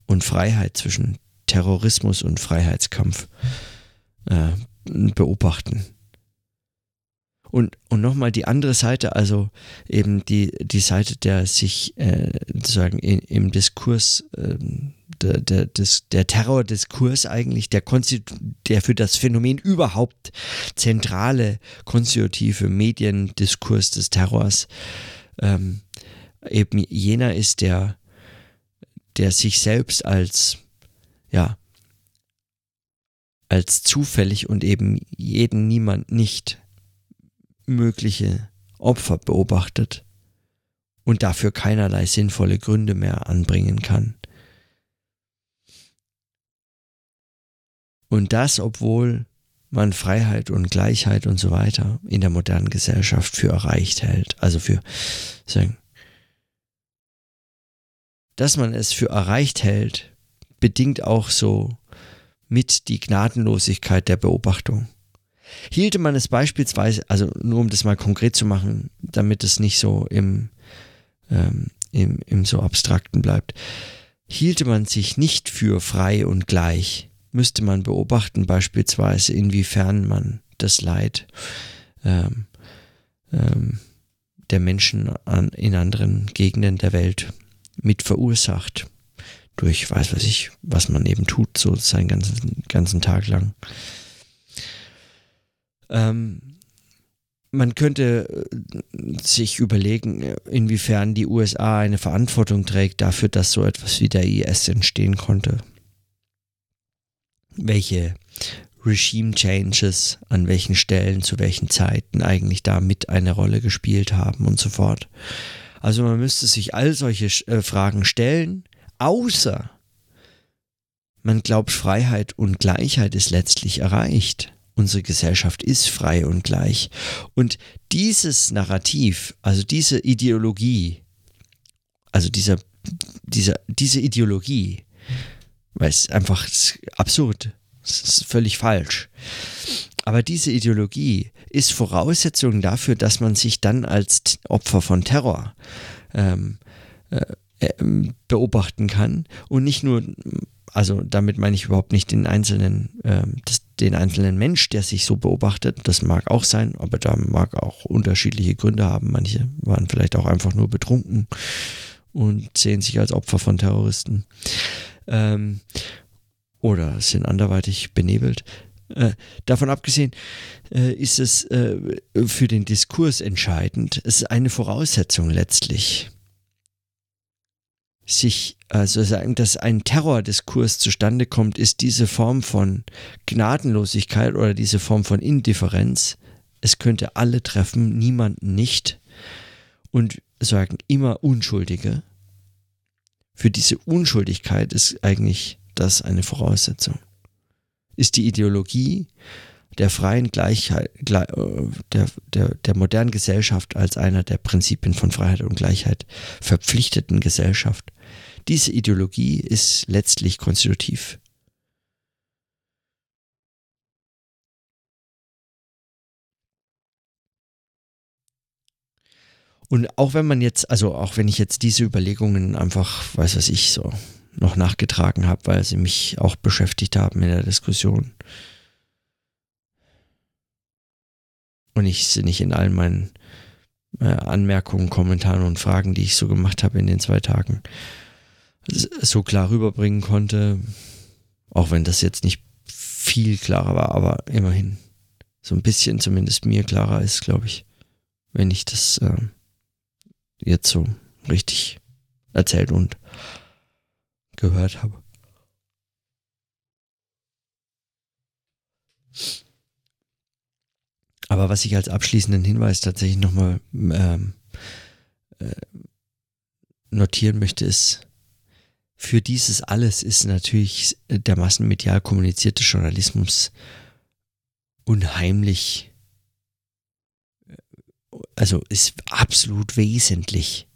und Freiheit, zwischen Terrorismus und Freiheitskampf äh, beobachten. Und, und nochmal die andere Seite, also eben die, die Seite, der sich äh, sozusagen in, im Diskurs, äh, der, der, des, der Terrordiskurs eigentlich, der, der für das Phänomen überhaupt zentrale konstitutive Mediendiskurs des Terrors ähm, eben jener ist, der, der sich selbst als, ja, als zufällig und eben jeden niemand nicht mögliche Opfer beobachtet und dafür keinerlei sinnvolle Gründe mehr anbringen kann. Und das, obwohl man Freiheit und Gleichheit und so weiter in der modernen Gesellschaft für erreicht hält. Also für, sagen, dass man es für erreicht hält, bedingt auch so mit die Gnadenlosigkeit der Beobachtung. Hielte man es beispielsweise, also nur um das mal konkret zu machen, damit es nicht so im, ähm, im, im so abstrakten bleibt, hielte man sich nicht für frei und gleich, müsste man beobachten beispielsweise, inwiefern man das Leid ähm, ähm, der Menschen an, in anderen Gegenden der Welt mit verursacht. Durch, weiß was ich, was man eben tut, so seinen ganzen, ganzen Tag lang. Ähm, man könnte äh, sich überlegen, inwiefern die USA eine Verantwortung trägt dafür, dass so etwas wie der IS entstehen konnte. Welche Regime Changes an welchen Stellen, zu welchen Zeiten eigentlich da mit eine Rolle gespielt haben und so fort. Also man müsste sich all solche äh, Fragen stellen, außer man glaubt, Freiheit und Gleichheit ist letztlich erreicht. Unsere Gesellschaft ist frei und gleich. Und dieses Narrativ, also diese Ideologie, also dieser, dieser, diese Ideologie, weil es einfach absurd das ist völlig falsch. Aber diese Ideologie ist Voraussetzung dafür, dass man sich dann als Opfer von Terror ähm, äh, ähm, beobachten kann und nicht nur, also damit meine ich überhaupt nicht den einzelnen, äh, das, den einzelnen Mensch, der sich so beobachtet, das mag auch sein, aber da mag auch unterschiedliche Gründe haben. Manche waren vielleicht auch einfach nur betrunken und sehen sich als Opfer von Terroristen. Ähm, oder sind anderweitig benebelt. Äh, davon abgesehen äh, ist es äh, für den Diskurs entscheidend. Es ist eine Voraussetzung letztlich, sich, also sagen, dass ein Terrordiskurs zustande kommt, ist diese Form von Gnadenlosigkeit oder diese Form von Indifferenz. Es könnte alle treffen, niemanden nicht. Und sagen immer Unschuldige. Für diese Unschuldigkeit ist eigentlich das eine Voraussetzung? Ist die Ideologie der freien Gleichheit, der, der, der modernen Gesellschaft als einer der Prinzipien von Freiheit und Gleichheit verpflichteten Gesellschaft. Diese Ideologie ist letztlich konstitutiv. Und auch wenn man jetzt, also auch wenn ich jetzt diese Überlegungen einfach, weiß was ich, so noch nachgetragen habe, weil sie mich auch beschäftigt haben in der Diskussion. Und ich sie nicht in allen meinen äh, Anmerkungen, Kommentaren und Fragen, die ich so gemacht habe in den zwei Tagen, so klar rüberbringen konnte. Auch wenn das jetzt nicht viel klarer war, aber immerhin so ein bisschen zumindest mir klarer ist, glaube ich, wenn ich das äh, jetzt so richtig erzählt und gehört habe. Aber was ich als abschließenden Hinweis tatsächlich nochmal ähm, äh, notieren möchte, ist, für dieses alles ist natürlich der massenmedial kommunizierte Journalismus unheimlich, äh, also ist absolut wesentlich.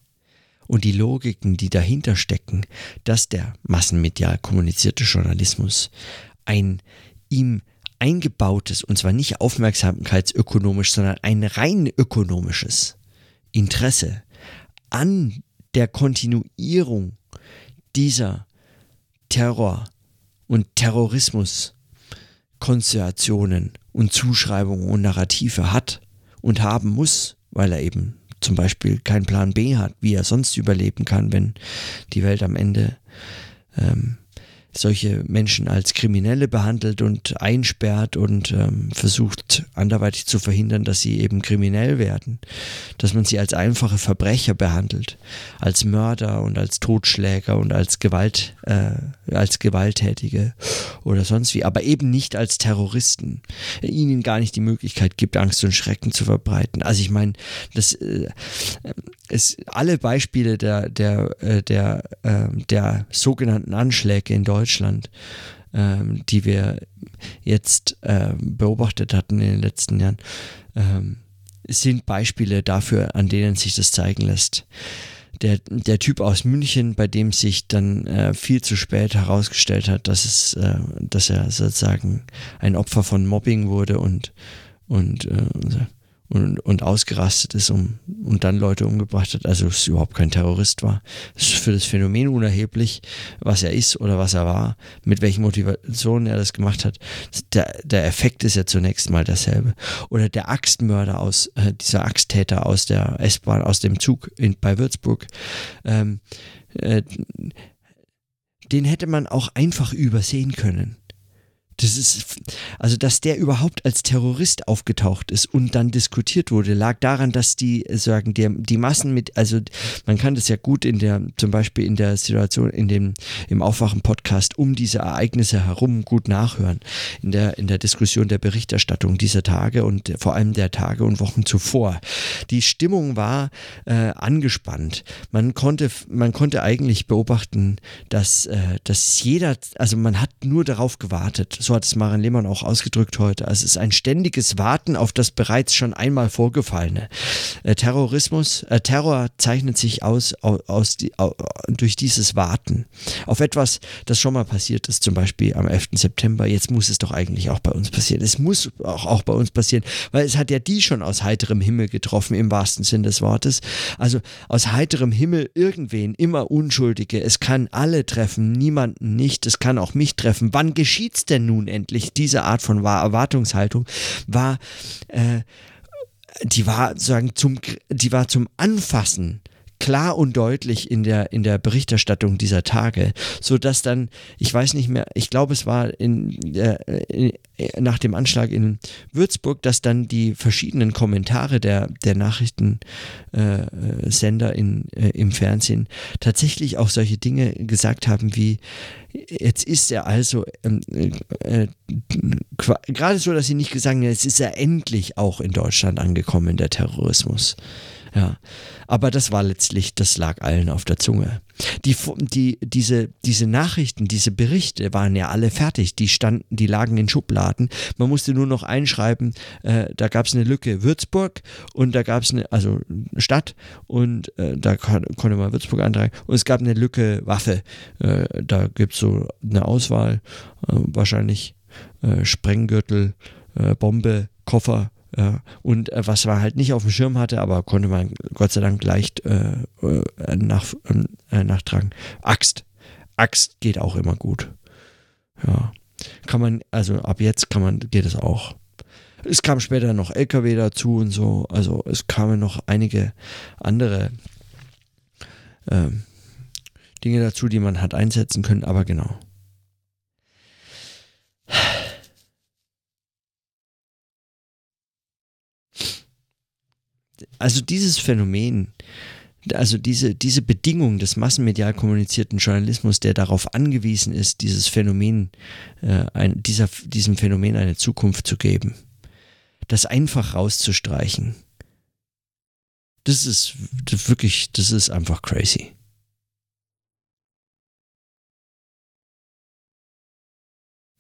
Und die Logiken, die dahinter stecken, dass der massenmedial kommunizierte Journalismus ein ihm eingebautes, und zwar nicht aufmerksamkeitsökonomisch, sondern ein rein ökonomisches Interesse an der Kontinuierung dieser Terror- und Terrorismus-Konstellationen und Zuschreibungen und Narrative hat und haben muss, weil er eben zum Beispiel keinen Plan B hat, wie er sonst überleben kann, wenn die Welt am Ende ähm, solche Menschen als Kriminelle behandelt und einsperrt und ähm, versucht anderweitig zu verhindern, dass sie eben kriminell werden, dass man sie als einfache Verbrecher behandelt, als Mörder und als Totschläger und als Gewalt, äh, als Gewalttätige oder sonst wie, aber eben nicht als Terroristen, ihnen gar nicht die Möglichkeit gibt, Angst und Schrecken zu verbreiten. Also ich meine, das äh, ist alle Beispiele der der äh, der äh, der sogenannten Anschläge in Deutschland Deutschland, ähm, die wir jetzt ähm, beobachtet hatten in den letzten Jahren, ähm, sind Beispiele dafür, an denen sich das zeigen lässt. der, der Typ aus München, bei dem sich dann äh, viel zu spät herausgestellt hat, dass es, äh, dass er sozusagen ein Opfer von Mobbing wurde und, und äh, und, und ausgerastet ist um, und dann Leute umgebracht hat, also es überhaupt kein Terrorist war. Es ist für das Phänomen unerheblich, was er ist oder was er war, mit welchen Motivationen er das gemacht hat. Der, der Effekt ist ja zunächst mal derselbe. Oder der Axtmörder aus, äh, dieser Axttäter aus der S-Bahn, aus dem Zug in, bei Würzburg, ähm, äh, den hätte man auch einfach übersehen können. Das ist, also dass der überhaupt als Terrorist aufgetaucht ist und dann diskutiert wurde, lag daran, dass die sagen, die, die Massen mit, also man kann das ja gut in der, zum Beispiel in der Situation, in dem, im Aufwachen-Podcast um diese Ereignisse herum gut nachhören. In der, in der Diskussion der Berichterstattung dieser Tage und vor allem der Tage und Wochen zuvor. Die Stimmung war äh, angespannt. Man konnte, man konnte eigentlich beobachten, dass, äh, dass jeder, also man hat nur darauf gewartet, so hat es Maren Lehmann auch ausgedrückt heute. Also es ist ein ständiges Warten auf das bereits schon einmal Vorgefallene. Äh, Terrorismus, äh, Terror zeichnet sich aus, aus, aus durch dieses Warten auf etwas, das schon mal passiert ist, zum Beispiel am 11. September. Jetzt muss es doch eigentlich auch bei uns passieren. Es muss auch, auch bei uns passieren, weil es hat ja die schon aus heiterem Himmel getroffen, im wahrsten Sinn des Wortes. Also aus heiterem Himmel irgendwen, immer Unschuldige. Es kann alle treffen, niemanden nicht. Es kann auch mich treffen. Wann geschieht's denn nun? Nun endlich diese Art von Erwartungshaltung war, äh, die war sozusagen zum, die war zum Anfassen klar und deutlich in der, in der Berichterstattung dieser Tage, so dass dann, ich weiß nicht mehr, ich glaube, es war in, äh, nach dem Anschlag in Würzburg, dass dann die verschiedenen Kommentare der, der Nachrichtensender äh, in, äh, im Fernsehen tatsächlich auch solche Dinge gesagt haben wie, jetzt ist er also ähm, äh, gerade so, dass sie nicht gesagt haben, jetzt ist er endlich auch in Deutschland angekommen, der Terrorismus. Ja. Aber das war letztlich, das lag allen auf der Zunge. Die, die, diese, diese Nachrichten, diese Berichte waren ja alle fertig. Die standen, die lagen in Schubladen. Man musste nur noch einschreiben, äh, da gab es eine Lücke Würzburg und da gab es eine, also Stadt und äh, da kon konnte man Würzburg eintragen und es gab eine Lücke Waffe. Äh, da gibt es so eine Auswahl, äh, wahrscheinlich äh, Sprenggürtel, äh, Bombe, Koffer, und äh, was man halt nicht auf dem Schirm hatte, aber konnte man Gott sei Dank leicht äh, äh, nach, äh, nachtragen. Axt. Axt geht auch immer gut. Ja. Kann man, also ab jetzt kann man, geht es auch. Es kam später noch LKW dazu und so. Also es kamen noch einige andere ähm, Dinge dazu, die man hat einsetzen können, aber genau. Also dieses Phänomen, also diese, diese Bedingung des massenmedial kommunizierten Journalismus, der darauf angewiesen ist, dieses Phänomen, äh, ein, dieser, diesem Phänomen eine Zukunft zu geben, das einfach rauszustreichen, das ist das wirklich, das ist einfach crazy.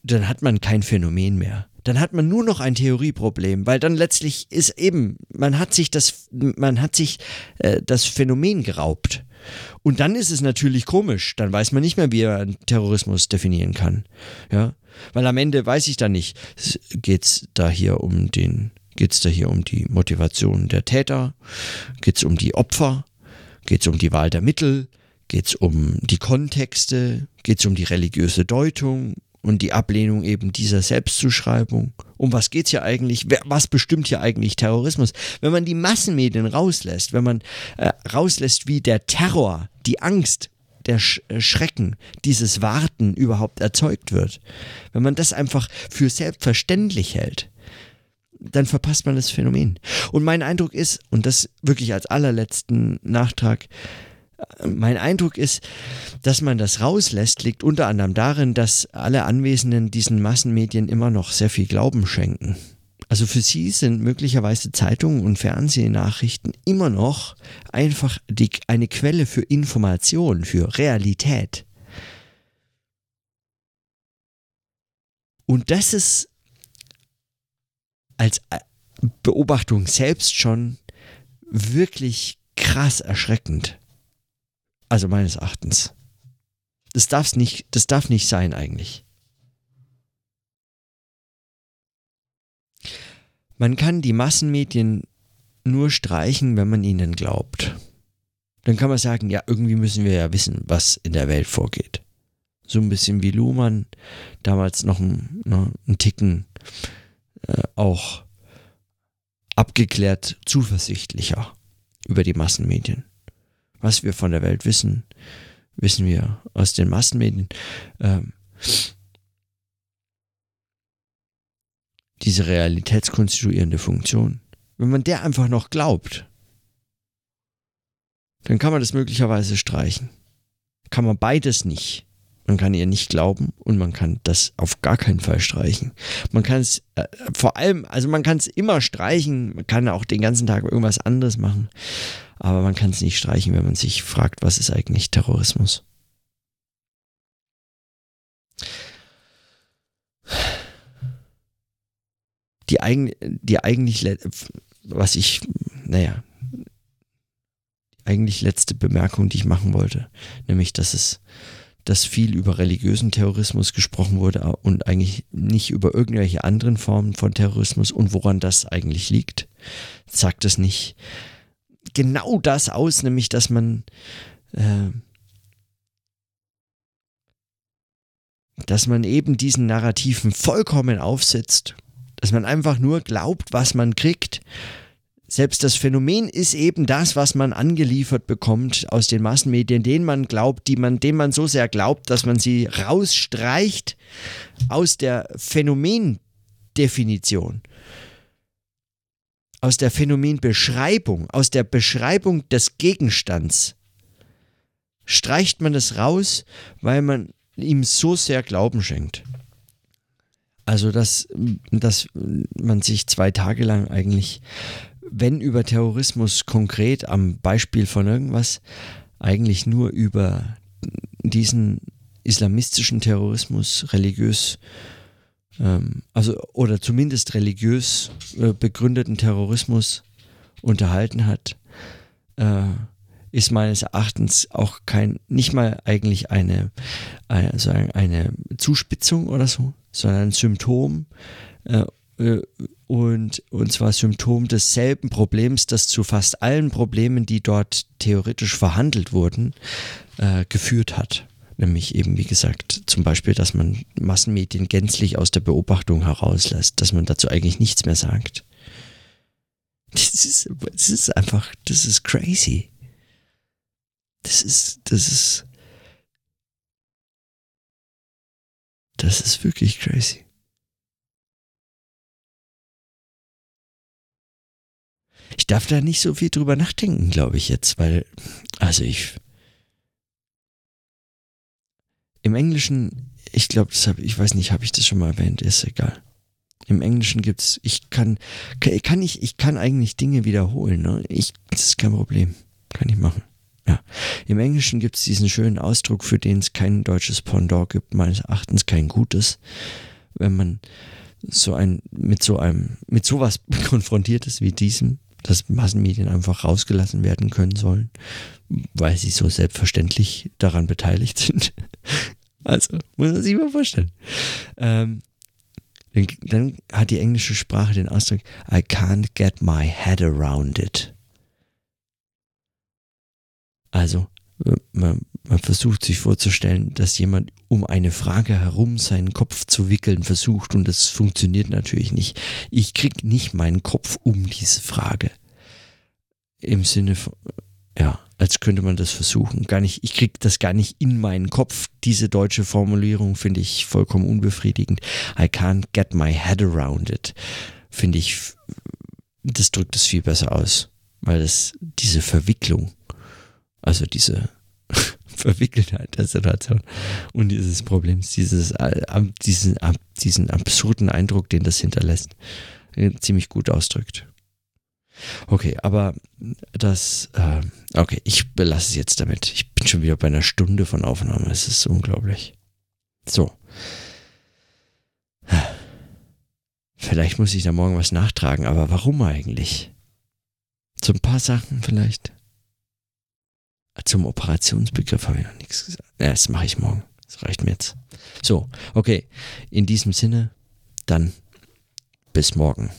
Dann hat man kein Phänomen mehr dann hat man nur noch ein Theorieproblem, weil dann letztlich ist eben, man hat sich das, man hat sich äh, das Phänomen geraubt. Und dann ist es natürlich komisch, dann weiß man nicht mehr, wie er Terrorismus definieren kann. Ja, weil am Ende weiß ich dann nicht, geht's da hier um den, geht's da hier um die Motivation der Täter, geht's um die Opfer, geht's um die Wahl der Mittel, geht's um die Kontexte, geht's um die religiöse Deutung und die Ablehnung eben dieser Selbstzuschreibung. Um was geht's hier eigentlich? Was bestimmt hier eigentlich Terrorismus? Wenn man die Massenmedien rauslässt, wenn man äh, rauslässt, wie der Terror, die Angst, der Sch äh, Schrecken, dieses Warten überhaupt erzeugt wird, wenn man das einfach für selbstverständlich hält, dann verpasst man das Phänomen. Und mein Eindruck ist, und das wirklich als allerletzten Nachtrag, mein Eindruck ist, dass man das rauslässt, liegt unter anderem darin, dass alle Anwesenden diesen Massenmedien immer noch sehr viel Glauben schenken. Also für sie sind möglicherweise Zeitungen und Fernsehnachrichten immer noch einfach die, eine Quelle für Information, für Realität. Und das ist als Beobachtung selbst schon wirklich krass erschreckend. Also meines Erachtens. Das darf's nicht, das darf nicht sein eigentlich. Man kann die Massenmedien nur streichen, wenn man ihnen glaubt. Dann kann man sagen, ja, irgendwie müssen wir ja wissen, was in der Welt vorgeht. So ein bisschen wie Luhmann, damals noch ein, ne, ein Ticken äh, auch abgeklärt zuversichtlicher über die Massenmedien. Was wir von der Welt wissen, wissen wir aus den Massenmedien. Ähm, diese realitätskonstituierende Funktion. Wenn man der einfach noch glaubt, dann kann man das möglicherweise streichen. Kann man beides nicht. Man kann ihr nicht glauben und man kann das auf gar keinen Fall streichen. Man kann es äh, vor allem, also man kann es immer streichen, man kann auch den ganzen Tag irgendwas anderes machen, aber man kann es nicht streichen, wenn man sich fragt, was ist eigentlich Terrorismus. Die, eigen, die eigentlich, was ich, naja, eigentlich letzte Bemerkung, die ich machen wollte, nämlich, dass es, dass viel über religiösen Terrorismus gesprochen wurde und eigentlich nicht über irgendwelche anderen Formen von Terrorismus und woran das eigentlich liegt, sagt es nicht. Genau das aus, nämlich, dass man äh, dass man eben diesen Narrativen vollkommen aufsetzt, dass man einfach nur glaubt, was man kriegt selbst das Phänomen ist eben das, was man angeliefert bekommt aus den Massenmedien, denen man glaubt, die man, dem man so sehr glaubt, dass man sie rausstreicht aus der Phänomendefinition, aus der Phänomenbeschreibung, aus der Beschreibung des Gegenstands. Streicht man es raus, weil man ihm so sehr Glauben schenkt. Also, dass, dass man sich zwei Tage lang eigentlich wenn über Terrorismus konkret am Beispiel von irgendwas, eigentlich nur über diesen islamistischen Terrorismus religiös, ähm, also oder zumindest religiös äh, begründeten Terrorismus unterhalten hat, äh, ist meines Erachtens auch kein, nicht mal eigentlich eine, eine, eine Zuspitzung oder so, sondern ein Symptom äh, äh, und, und zwar Symptom desselben Problems, das zu fast allen Problemen, die dort theoretisch verhandelt wurden, äh, geführt hat. Nämlich eben, wie gesagt, zum Beispiel, dass man Massenmedien gänzlich aus der Beobachtung herauslässt, dass man dazu eigentlich nichts mehr sagt. Das ist, das ist einfach, das ist crazy. Das ist, das ist, das ist wirklich crazy. Ich darf da nicht so viel drüber nachdenken, glaube ich jetzt, weil, also ich, im Englischen, ich glaube, das habe ich weiß nicht, habe ich das schon mal erwähnt, ist egal. Im Englischen gibt's, ich kann, kann ich, ich kann eigentlich Dinge wiederholen, ne? Ich, das ist kein Problem. Kann ich machen. Ja. Im Englischen gibt es diesen schönen Ausdruck, für den es kein deutsches Pendant gibt, meines Erachtens kein gutes. Wenn man so ein, mit so einem, mit sowas konfrontiert ist wie diesem, dass Massenmedien einfach rausgelassen werden können sollen, weil sie so selbstverständlich daran beteiligt sind. Also, muss man sich mal vorstellen. Ähm, dann, dann hat die englische Sprache den Ausdruck, I can't get my head around it. Also, man, man, versucht sich vorzustellen, dass jemand um eine Frage herum seinen Kopf zu wickeln versucht und das funktioniert natürlich nicht. Ich krieg nicht meinen Kopf um diese Frage. Im Sinne von, ja, als könnte man das versuchen. Gar nicht, ich krieg das gar nicht in meinen Kopf. Diese deutsche Formulierung finde ich vollkommen unbefriedigend. I can't get my head around it. Finde ich, das drückt es viel besser aus. Weil das, diese Verwicklung, also diese Verwickeltheit der Situation und dieses Problems, dieses, äh, diesen, diesen absurden Eindruck, den das hinterlässt, äh, ziemlich gut ausdrückt. Okay, aber das, äh, okay, ich belasse es jetzt damit. Ich bin schon wieder bei einer Stunde von Aufnahme. Es ist unglaublich. So. Vielleicht muss ich da morgen was nachtragen, aber warum eigentlich? So ein paar Sachen vielleicht. Zum Operationsbegriff habe ich noch nichts gesagt. Ja, das mache ich morgen. Das reicht mir jetzt. So, okay. In diesem Sinne, dann bis morgen.